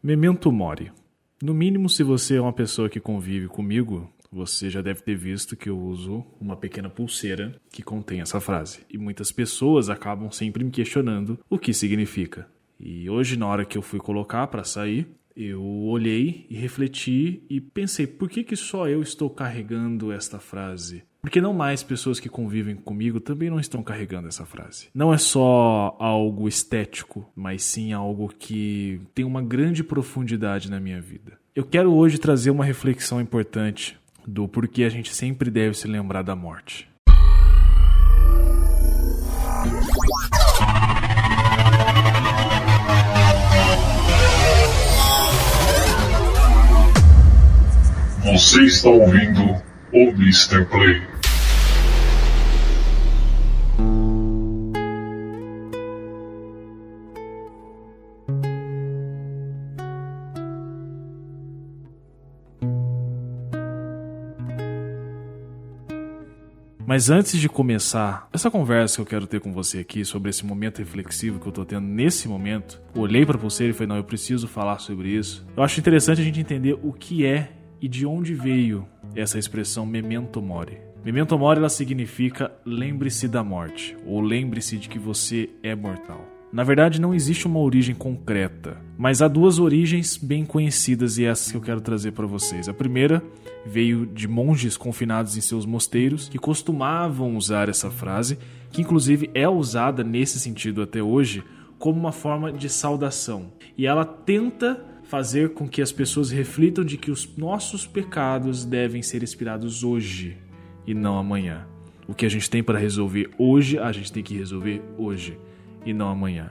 Memento mori. No mínimo, se você é uma pessoa que convive comigo, você já deve ter visto que eu uso uma pequena pulseira que contém essa frase. E muitas pessoas acabam sempre me questionando o que significa. E hoje, na hora que eu fui colocar para sair, eu olhei e refleti e pensei: por que, que só eu estou carregando esta frase? Porque não mais pessoas que convivem comigo também não estão carregando essa frase. Não é só algo estético, mas sim algo que tem uma grande profundidade na minha vida. Eu quero hoje trazer uma reflexão importante do porquê a gente sempre deve se lembrar da morte. Você está ouvindo o Mr. Play. Mas antes de começar essa conversa que eu quero ter com você aqui sobre esse momento reflexivo que eu tô tendo nesse momento, olhei para você e falei: não, eu preciso falar sobre isso. Eu acho interessante a gente entender o que é e de onde veio essa expressão memento mori. Memento mori ela significa lembre-se da morte ou lembre-se de que você é mortal. Na verdade, não existe uma origem concreta, mas há duas origens bem conhecidas e essas que eu quero trazer para vocês. A primeira veio de monges confinados em seus mosteiros que costumavam usar essa frase, que inclusive é usada nesse sentido até hoje, como uma forma de saudação. E ela tenta fazer com que as pessoas reflitam de que os nossos pecados devem ser expirados hoje e não amanhã. O que a gente tem para resolver hoje, a gente tem que resolver hoje e não amanhã.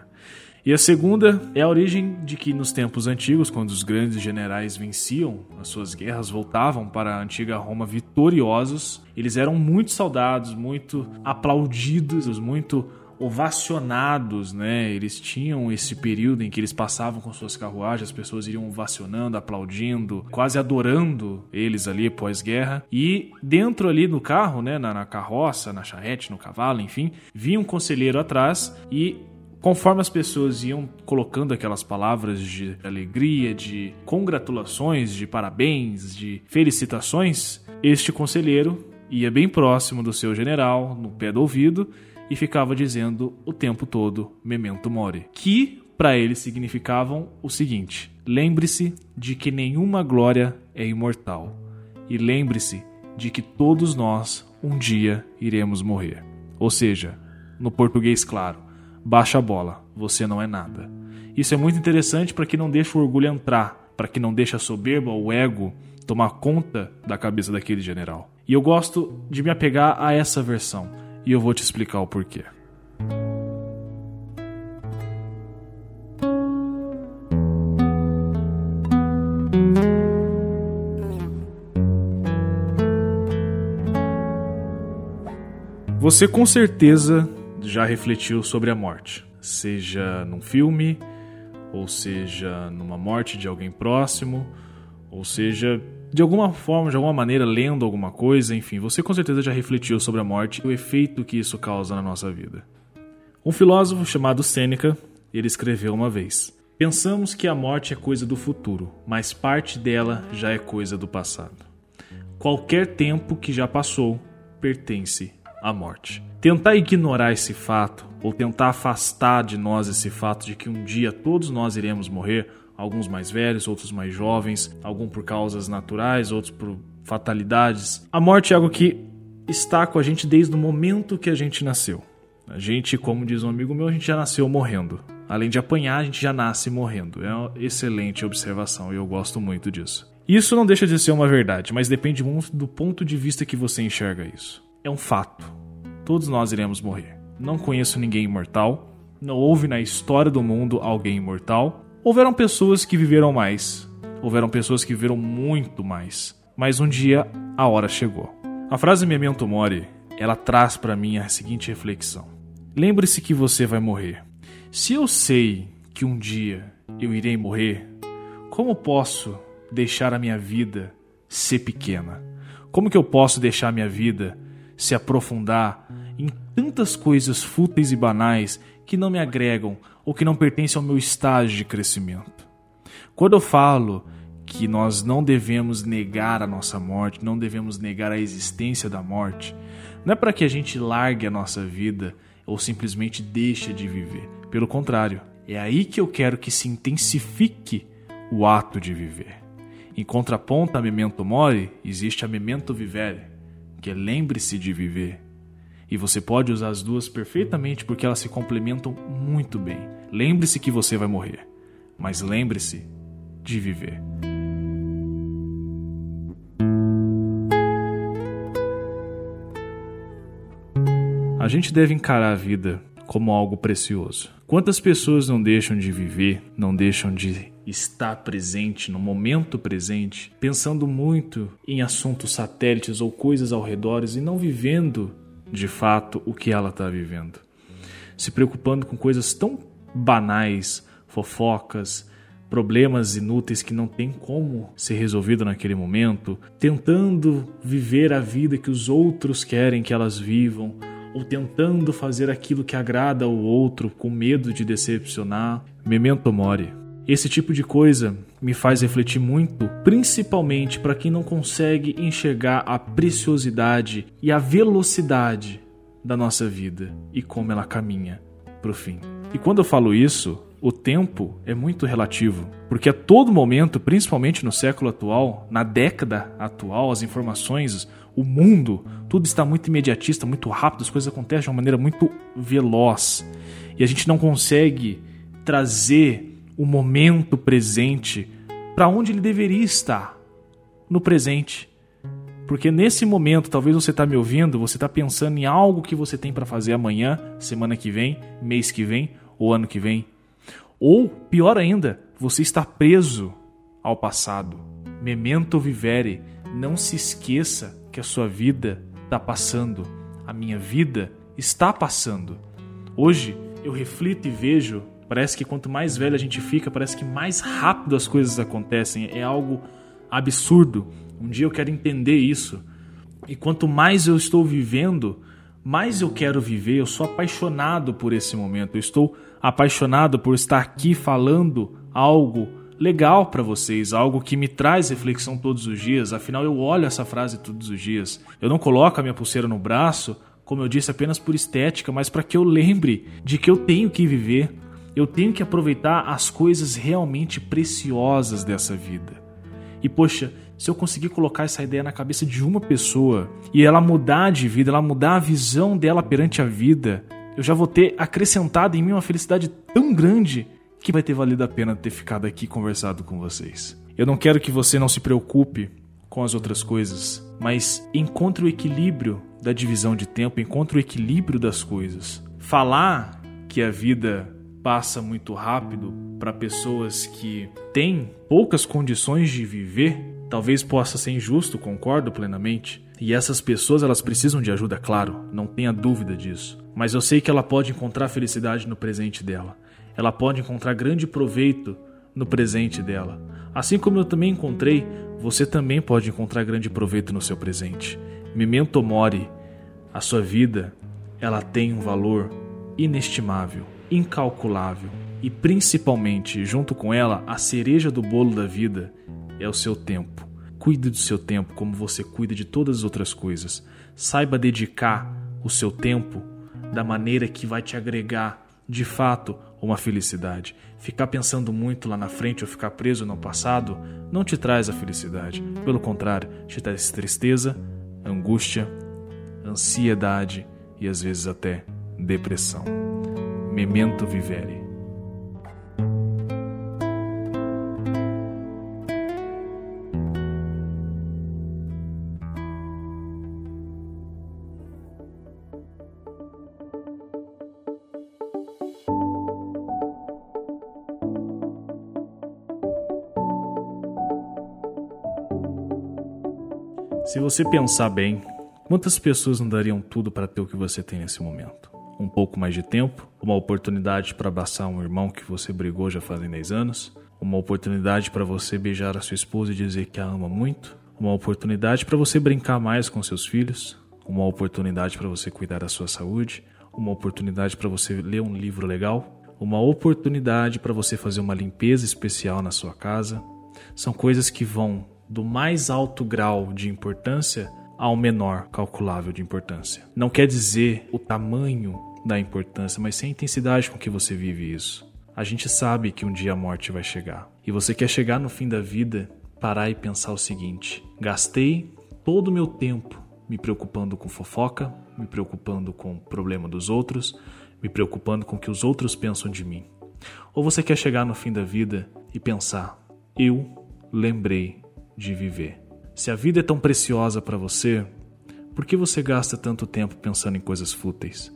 E a segunda é a origem de que nos tempos antigos, quando os grandes generais venciam as suas guerras, voltavam para a antiga Roma vitoriosos, eles eram muito saudados, muito aplaudidos, muito ovacionados, né? Eles tinham esse período em que eles passavam com suas carruagens, as pessoas iriam ovacionando, aplaudindo, quase adorando eles ali pós-guerra. E dentro ali do carro, né, na, na carroça, na charrete, no cavalo, enfim, vinha um conselheiro atrás e Conforme as pessoas iam colocando aquelas palavras de alegria, de congratulações, de parabéns, de felicitações, este conselheiro ia bem próximo do seu general, no pé do ouvido, e ficava dizendo o tempo todo memento mori, que para ele significavam o seguinte: lembre-se de que nenhuma glória é imortal, e lembre-se de que todos nós um dia iremos morrer. Ou seja, no português claro, baixa a bola, você não é nada. Isso é muito interessante para que não deixe o orgulho entrar, para que não deixe a soberba ou o ego tomar conta da cabeça daquele general. E eu gosto de me apegar a essa versão, e eu vou te explicar o porquê. Você com certeza já refletiu sobre a morte, seja num filme, ou seja numa morte de alguém próximo, ou seja de alguma forma, de alguma maneira, lendo alguma coisa, enfim, você com certeza já refletiu sobre a morte e o efeito que isso causa na nossa vida. Um filósofo chamado Sêneca, ele escreveu uma vez: Pensamos que a morte é coisa do futuro, mas parte dela já é coisa do passado. Qualquer tempo que já passou pertence à morte. Tentar ignorar esse fato, ou tentar afastar de nós esse fato de que um dia todos nós iremos morrer, alguns mais velhos, outros mais jovens, alguns por causas naturais, outros por fatalidades. A morte é algo que está com a gente desde o momento que a gente nasceu. A gente, como diz um amigo meu, a gente já nasceu morrendo. Além de apanhar, a gente já nasce morrendo. É uma excelente observação e eu gosto muito disso. Isso não deixa de ser uma verdade, mas depende muito do ponto de vista que você enxerga isso. É um fato. Todos nós iremos morrer. Não conheço ninguém imortal. Não houve na história do mundo alguém imortal. Houveram pessoas que viveram mais. Houveram pessoas que viveram muito mais. Mas um dia a hora chegou. A frase Memento Mori, ela traz para mim a seguinte reflexão. Lembre-se que você vai morrer. Se eu sei que um dia eu irei morrer, como posso deixar a minha vida ser pequena? Como que eu posso deixar a minha vida se aprofundar em tantas coisas fúteis e banais que não me agregam ou que não pertencem ao meu estágio de crescimento? Quando eu falo que nós não devemos negar a nossa morte, não devemos negar a existência da morte, não é para que a gente largue a nossa vida ou simplesmente deixe de viver. Pelo contrário, é aí que eu quero que se intensifique o ato de viver. Em contraponto a memento mori, existe a memento vivere, que é lembre-se de viver. E você pode usar as duas perfeitamente porque elas se complementam muito bem. Lembre-se que você vai morrer, mas lembre-se de viver. A gente deve encarar a vida como algo precioso. Quantas pessoas não deixam de viver, não deixam de estar presente no momento presente, pensando muito em assuntos satélites ou coisas ao redor e não vivendo de fato o que ela está vivendo? Se preocupando com coisas tão banais, fofocas, problemas inúteis que não tem como ser resolvido naquele momento, tentando viver a vida que os outros querem que elas vivam, ou tentando fazer aquilo que agrada ao outro com medo de decepcionar. Memento mori. Esse tipo de coisa me faz refletir muito, principalmente para quem não consegue enxergar a preciosidade e a velocidade da nossa vida e como ela caminha para o fim. E quando eu falo isso, o tempo é muito relativo, porque a todo momento, principalmente no século atual, na década atual, as informações, o mundo, tudo está muito imediatista, muito rápido, as coisas acontecem de uma maneira muito veloz. E a gente não consegue trazer o momento presente para onde ele deveria estar, no presente. Porque nesse momento, talvez você está me ouvindo, você está pensando em algo que você tem para fazer amanhã, semana que vem, mês que vem ou ano que vem. Ou, pior ainda, você está preso ao passado. Memento vivere. Não se esqueça que a sua vida está passando. A minha vida está passando. Hoje eu reflito e vejo, parece que quanto mais velho a gente fica, parece que mais rápido as coisas acontecem. É algo absurdo. Um dia eu quero entender isso. E quanto mais eu estou vivendo, mais eu quero viver. Eu sou apaixonado por esse momento. Eu estou apaixonado por estar aqui falando algo legal para vocês, algo que me traz reflexão todos os dias. Afinal, eu olho essa frase todos os dias. Eu não coloco a minha pulseira no braço, como eu disse, apenas por estética, mas para que eu lembre de que eu tenho que viver. Eu tenho que aproveitar as coisas realmente preciosas dessa vida. E poxa, se eu conseguir colocar essa ideia na cabeça de uma pessoa e ela mudar de vida, ela mudar a visão dela perante a vida, eu já vou ter acrescentado em mim uma felicidade tão grande que vai ter valido a pena ter ficado aqui conversado com vocês. Eu não quero que você não se preocupe com as outras coisas, mas encontre o equilíbrio da divisão de tempo, encontre o equilíbrio das coisas. Falar que a vida passa muito rápido para pessoas que têm poucas condições de viver, talvez possa ser injusto, concordo plenamente. E essas pessoas elas precisam de ajuda, claro, não tenha dúvida disso. Mas eu sei que ela pode encontrar felicidade no presente dela. Ela pode encontrar grande proveito no presente dela. Assim como eu também encontrei, você também pode encontrar grande proveito no seu presente. Memento mori. A sua vida, ela tem um valor inestimável incalculável e principalmente, junto com ela, a cereja do bolo da vida é o seu tempo. Cuide do seu tempo como você cuida de todas as outras coisas. Saiba dedicar o seu tempo da maneira que vai te agregar de fato uma felicidade. Ficar pensando muito lá na frente ou ficar preso no passado não te traz a felicidade. Pelo contrário, te traz tristeza, angústia, ansiedade e às vezes até depressão. Memento Vivere. Se você pensar bem, quantas pessoas não dariam tudo para ter o que você tem nesse momento? um pouco mais de tempo, uma oportunidade para abraçar um irmão que você brigou já fazem 10 anos, uma oportunidade para você beijar a sua esposa e dizer que a ama muito, uma oportunidade para você brincar mais com seus filhos, uma oportunidade para você cuidar da sua saúde, uma oportunidade para você ler um livro legal, uma oportunidade para você fazer uma limpeza especial na sua casa. São coisas que vão do mais alto grau de importância ao menor calculável de importância. Não quer dizer o tamanho da importância, mas sim a intensidade com que você vive isso. A gente sabe que um dia a morte vai chegar. E você quer chegar no fim da vida, parar e pensar o seguinte: gastei todo o meu tempo me preocupando com fofoca, me preocupando com o problema dos outros, me preocupando com o que os outros pensam de mim. Ou você quer chegar no fim da vida e pensar: eu lembrei de viver. Se a vida é tão preciosa para você, por que você gasta tanto tempo pensando em coisas fúteis?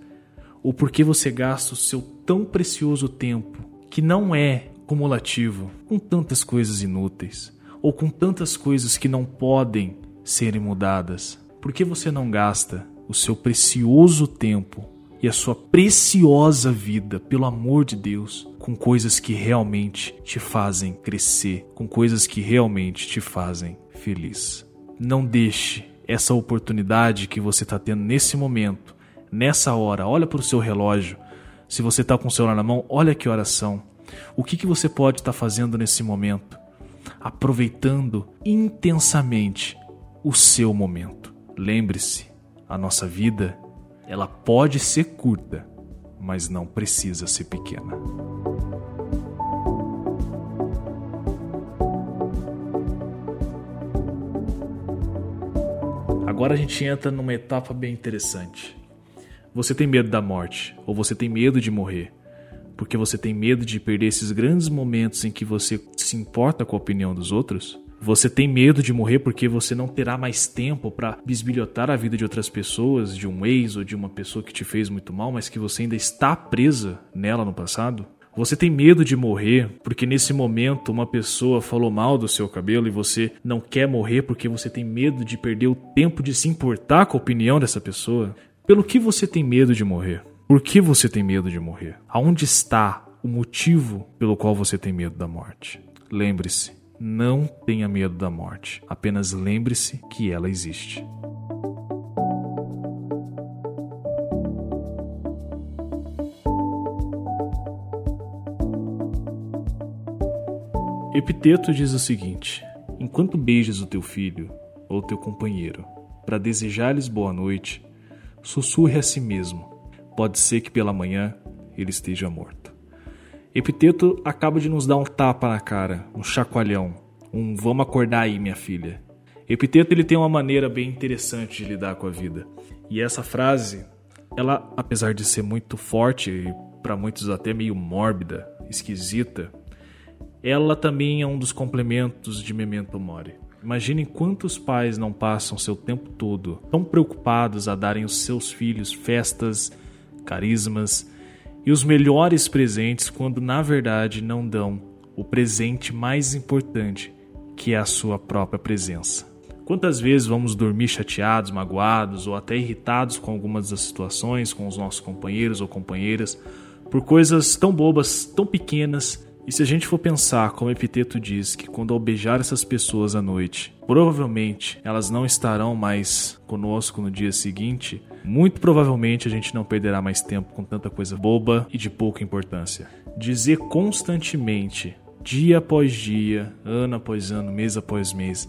Ou por que você gasta o seu tão precioso tempo, que não é cumulativo, com tantas coisas inúteis? Ou com tantas coisas que não podem serem mudadas? Por que você não gasta o seu precioso tempo e a sua preciosa vida, pelo amor de Deus, com coisas que realmente te fazem crescer, com coisas que realmente te fazem feliz. Não deixe essa oportunidade que você está tendo nesse momento, nessa hora. Olha para o seu relógio. Se você está com o celular na mão, olha que horas são. O que, que você pode estar tá fazendo nesse momento? Aproveitando intensamente o seu momento. Lembre-se, a nossa vida ela pode ser curta, mas não precisa ser pequena. Agora a gente entra numa etapa bem interessante. Você tem medo da morte, ou você tem medo de morrer, porque você tem medo de perder esses grandes momentos em que você se importa com a opinião dos outros? Você tem medo de morrer porque você não terá mais tempo para bisbilhotar a vida de outras pessoas, de um ex ou de uma pessoa que te fez muito mal, mas que você ainda está presa nela no passado? Você tem medo de morrer porque nesse momento uma pessoa falou mal do seu cabelo e você não quer morrer porque você tem medo de perder o tempo de se importar com a opinião dessa pessoa? Pelo que você tem medo de morrer? Por que você tem medo de morrer? Aonde está o motivo pelo qual você tem medo da morte? Lembre-se, não tenha medo da morte, apenas lembre-se que ela existe. Epiteto diz o seguinte: Enquanto beijas o teu filho ou teu companheiro para desejar-lhes boa noite, sussurre a si mesmo: pode ser que pela manhã ele esteja morto. Epiteto acaba de nos dar um tapa na cara, um chacoalhão, um vamos acordar aí, minha filha. Epiteto ele tem uma maneira bem interessante de lidar com a vida. E essa frase, ela, apesar de ser muito forte e para muitos até meio mórbida, esquisita, ela também é um dos complementos de Memento Mori. Imaginem quantos pais não passam seu tempo todo tão preocupados a darem aos seus filhos festas, carismas e os melhores presentes quando na verdade não dão o presente mais importante, que é a sua própria presença. Quantas vezes vamos dormir chateados, magoados ou até irritados com algumas das situações, com os nossos companheiros ou companheiras, por coisas tão bobas, tão pequenas e se a gente for pensar, como Epiteto diz, que quando ao beijar essas pessoas à noite, provavelmente elas não estarão mais conosco no dia seguinte, muito provavelmente a gente não perderá mais tempo com tanta coisa boba e de pouca importância. Dizer constantemente, dia após dia, ano após ano, mês após mês,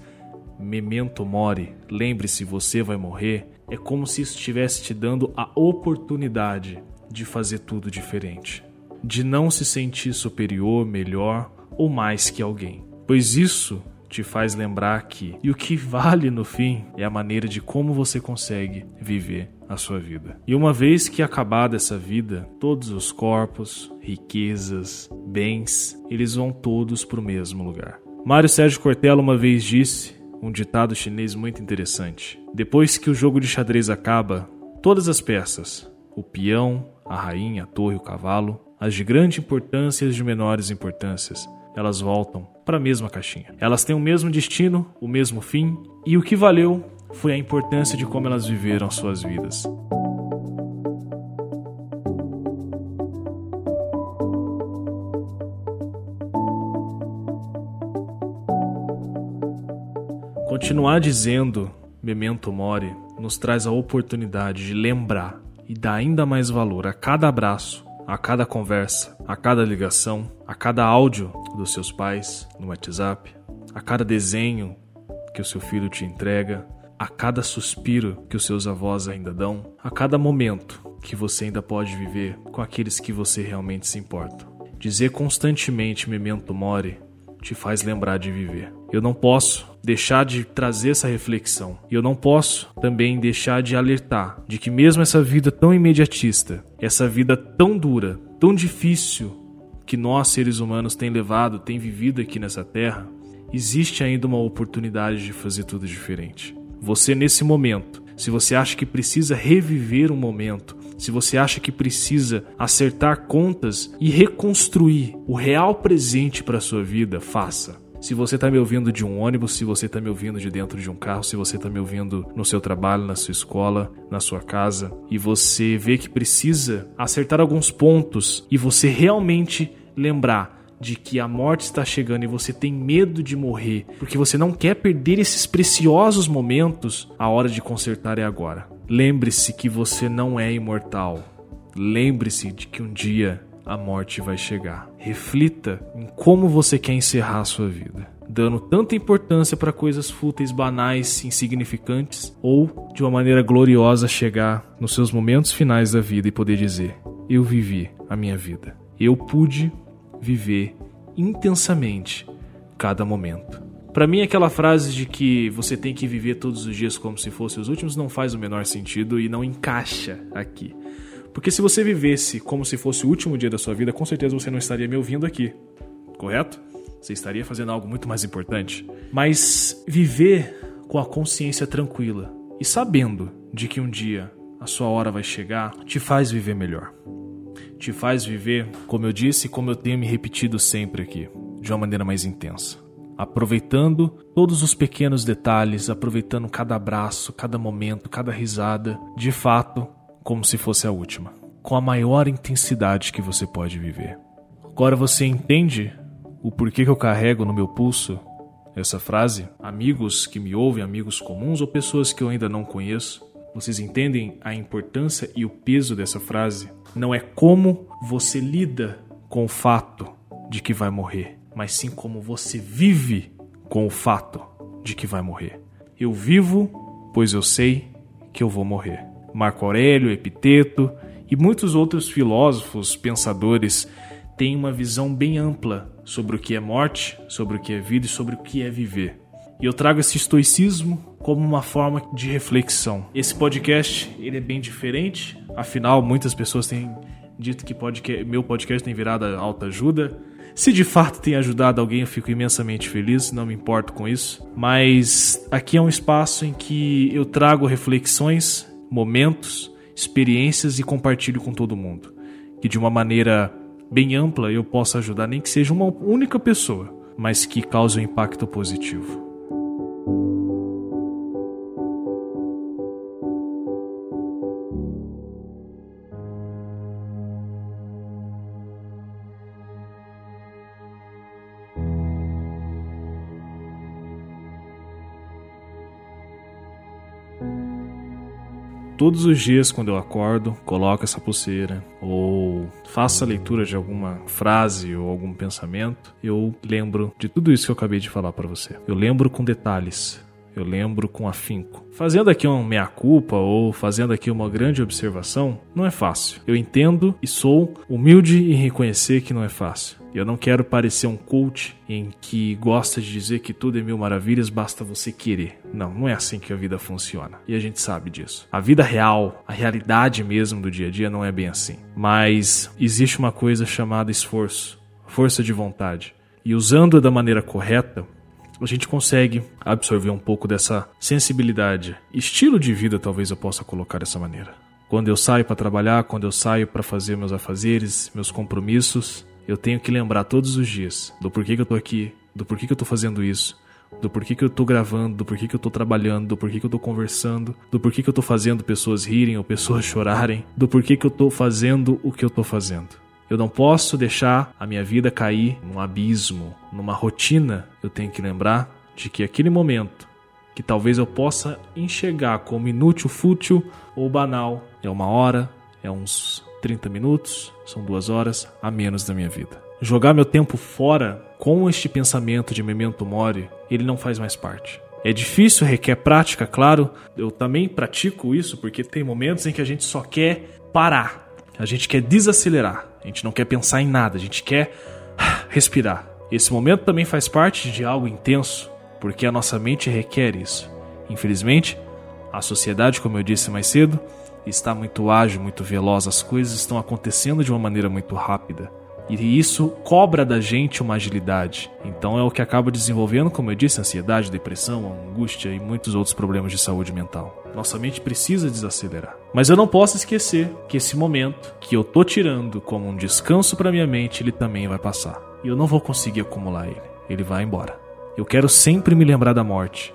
memento mori, lembre-se, você vai morrer, é como se isso estivesse te dando a oportunidade de fazer tudo diferente de não se sentir superior, melhor ou mais que alguém. Pois isso te faz lembrar que e o que vale no fim é a maneira de como você consegue viver a sua vida. E uma vez que acabada essa vida, todos os corpos, riquezas, bens, eles vão todos para o mesmo lugar. Mário Sérgio Cortella uma vez disse um ditado chinês muito interessante: Depois que o jogo de xadrez acaba, todas as peças, o peão, a rainha, a torre, o cavalo, as de grande importância e as de menores importâncias, elas voltam para a mesma caixinha. Elas têm o mesmo destino, o mesmo fim, e o que valeu foi a importância de como elas viveram suas vidas. Continuar dizendo Memento Mori nos traz a oportunidade de lembrar e dar ainda mais valor a cada abraço, a cada conversa, a cada ligação, a cada áudio dos seus pais no WhatsApp, a cada desenho que o seu filho te entrega, a cada suspiro que os seus avós ainda dão, a cada momento que você ainda pode viver com aqueles que você realmente se importa. Dizer constantemente memento mori te faz lembrar de viver. Eu não posso deixar de trazer essa reflexão. E eu não posso também deixar de alertar de que mesmo essa vida tão imediatista, essa vida tão dura, tão difícil que nós seres humanos tem levado, tem vivido aqui nessa terra, existe ainda uma oportunidade de fazer tudo diferente. Você nesse momento, se você acha que precisa reviver um momento, se você acha que precisa acertar contas e reconstruir o real presente para sua vida, faça. Se você está me ouvindo de um ônibus, se você está me ouvindo de dentro de um carro, se você está me ouvindo no seu trabalho, na sua escola, na sua casa, e você vê que precisa acertar alguns pontos e você realmente lembrar de que a morte está chegando e você tem medo de morrer, porque você não quer perder esses preciosos momentos, a hora de consertar é agora. Lembre-se que você não é imortal. Lembre-se de que um dia a morte vai chegar. Reflita em como você quer encerrar a sua vida, dando tanta importância para coisas fúteis, banais, insignificantes, ou de uma maneira gloriosa chegar nos seus momentos finais da vida e poder dizer: Eu vivi a minha vida. Eu pude viver intensamente cada momento. Para mim, aquela frase de que você tem que viver todos os dias como se fossem os últimos não faz o menor sentido e não encaixa aqui. Porque se você vivesse como se fosse o último dia da sua vida, com certeza você não estaria me ouvindo aqui, correto? Você estaria fazendo algo muito mais importante. Mas viver com a consciência tranquila e sabendo de que um dia a sua hora vai chegar te faz viver melhor te faz viver, como eu disse e como eu tenho me repetido sempre aqui, de uma maneira mais intensa. Aproveitando todos os pequenos detalhes, aproveitando cada abraço, cada momento, cada risada, de fato, como se fosse a última, com a maior intensidade que você pode viver. Agora você entende o porquê que eu carrego no meu pulso essa frase? Amigos que me ouvem, amigos comuns ou pessoas que eu ainda não conheço, vocês entendem a importância e o peso dessa frase? Não é como você lida com o fato de que vai morrer, mas sim como você vive com o fato de que vai morrer. Eu vivo, pois eu sei que eu vou morrer. Marco Aurélio, Epiteto e muitos outros filósofos, pensadores têm uma visão bem ampla sobre o que é morte, sobre o que é vida e sobre o que é viver. E eu trago esse estoicismo como uma forma de reflexão. Esse podcast ele é bem diferente, afinal muitas pessoas têm dito que podcast, meu podcast tem virado alta ajuda. Se de fato tem ajudado alguém, eu fico imensamente feliz, não me importo com isso. Mas aqui é um espaço em que eu trago reflexões, momentos, experiências e compartilho com todo mundo. Que de uma maneira bem ampla eu possa ajudar, nem que seja uma única pessoa, mas que cause um impacto positivo. Todos os dias quando eu acordo, coloco essa pulseira ou faço a leitura de alguma frase ou algum pensamento, eu lembro de tudo isso que eu acabei de falar para você. Eu lembro com detalhes. Eu lembro com afinco. Fazendo aqui uma meia-culpa ou fazendo aqui uma grande observação, não é fácil. Eu entendo e sou humilde em reconhecer que não é fácil. Eu não quero parecer um coach em que gosta de dizer que tudo é mil maravilhas, basta você querer. Não, não é assim que a vida funciona. E a gente sabe disso. A vida real, a realidade mesmo do dia a dia não é bem assim. Mas existe uma coisa chamada esforço, força de vontade. E usando-a da maneira correta, a gente consegue absorver um pouco dessa sensibilidade. Estilo de vida, talvez eu possa colocar dessa maneira. Quando eu saio para trabalhar, quando eu saio para fazer meus afazeres, meus compromissos, eu tenho que lembrar todos os dias do porquê que eu tô aqui, do porquê que eu tô fazendo isso, do porquê que eu tô gravando, do porquê que eu tô trabalhando, do porquê que eu tô conversando, do porquê que eu tô fazendo pessoas rirem ou pessoas chorarem, do porquê que eu tô fazendo o que eu tô fazendo. Eu não posso deixar a minha vida cair num abismo, numa rotina. Eu tenho que lembrar de que aquele momento que talvez eu possa enxergar como inútil, fútil ou banal, é uma hora, é uns 30 minutos, são duas horas a menos da minha vida. Jogar meu tempo fora com este pensamento de memento mori, ele não faz mais parte. É difícil, requer prática, claro. Eu também pratico isso porque tem momentos em que a gente só quer parar. A gente quer desacelerar. A gente não quer pensar em nada. A gente quer respirar. Esse momento também faz parte de algo intenso, porque a nossa mente requer isso. Infelizmente, a sociedade, como eu disse mais cedo, está muito ágil, muito veloz, as coisas estão acontecendo de uma maneira muito rápida. E isso cobra da gente uma agilidade. Então é o que acaba desenvolvendo, como eu disse, ansiedade, depressão, angústia e muitos outros problemas de saúde mental. Nossa mente precisa desacelerar. Mas eu não posso esquecer que esse momento que eu tô tirando como um descanso para minha mente, ele também vai passar. E eu não vou conseguir acumular ele. Ele vai embora. Eu quero sempre me lembrar da morte,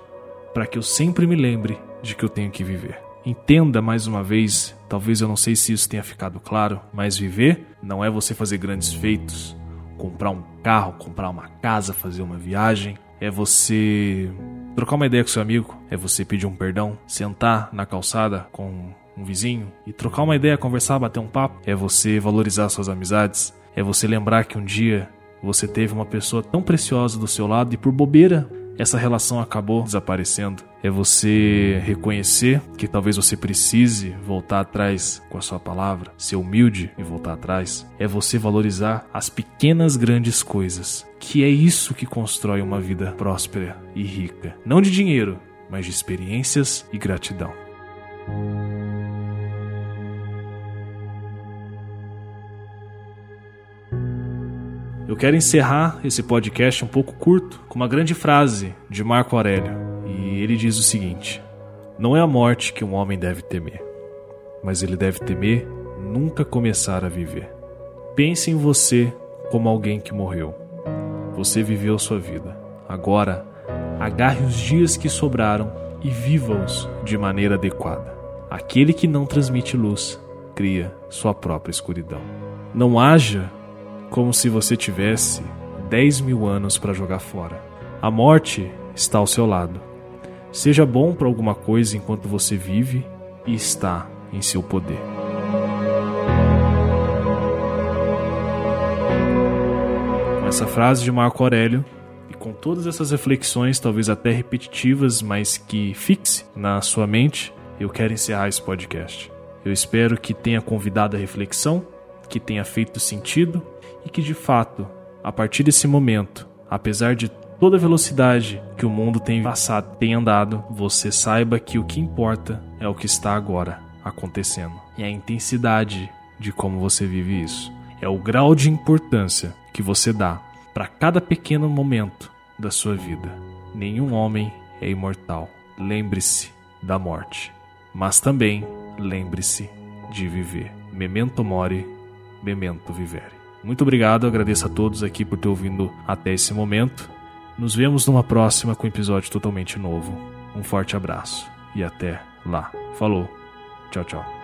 para que eu sempre me lembre de que eu tenho que viver. Entenda mais uma vez, talvez eu não sei se isso tenha ficado claro, mas viver não é você fazer grandes feitos, comprar um carro, comprar uma casa, fazer uma viagem, é você trocar uma ideia com seu amigo, é você pedir um perdão, sentar na calçada com um vizinho e trocar uma ideia, conversar, bater um papo, é você valorizar suas amizades, é você lembrar que um dia você teve uma pessoa tão preciosa do seu lado e por bobeira essa relação acabou desaparecendo. É você reconhecer que talvez você precise voltar atrás com a sua palavra, ser humilde e voltar atrás. É você valorizar as pequenas grandes coisas, que é isso que constrói uma vida próspera e rica. Não de dinheiro, mas de experiências e gratidão. Eu quero encerrar esse podcast um pouco curto com uma grande frase de Marco Aurélio. E ele diz o seguinte: Não é a morte que um homem deve temer, mas ele deve temer nunca começar a viver. Pense em você como alguém que morreu. Você viveu sua vida. Agora, agarre os dias que sobraram e viva-os de maneira adequada. Aquele que não transmite luz cria sua própria escuridão. Não haja como se você tivesse 10 mil anos para jogar fora. A morte está ao seu lado. Seja bom para alguma coisa enquanto você vive e está em seu poder. Com essa frase de Marco Aurélio e com todas essas reflexões, talvez até repetitivas, mas que fixe na sua mente, eu quero encerrar esse podcast. Eu espero que tenha convidado a reflexão, que tenha feito sentido e que de fato, a partir desse momento, apesar de toda a velocidade que o mundo tem passado, tem andado, você saiba que o que importa é o que está agora acontecendo e a intensidade de como você vive isso. É o grau de importância que você dá para cada pequeno momento da sua vida. Nenhum homem é imortal. Lembre-se da morte, mas também lembre-se de viver. Memento mori, memento vivere. Muito obrigado, agradeço a todos aqui por ter ouvido até esse momento. Nos vemos numa próxima com um episódio totalmente novo. Um forte abraço e até lá. Falou. Tchau, tchau.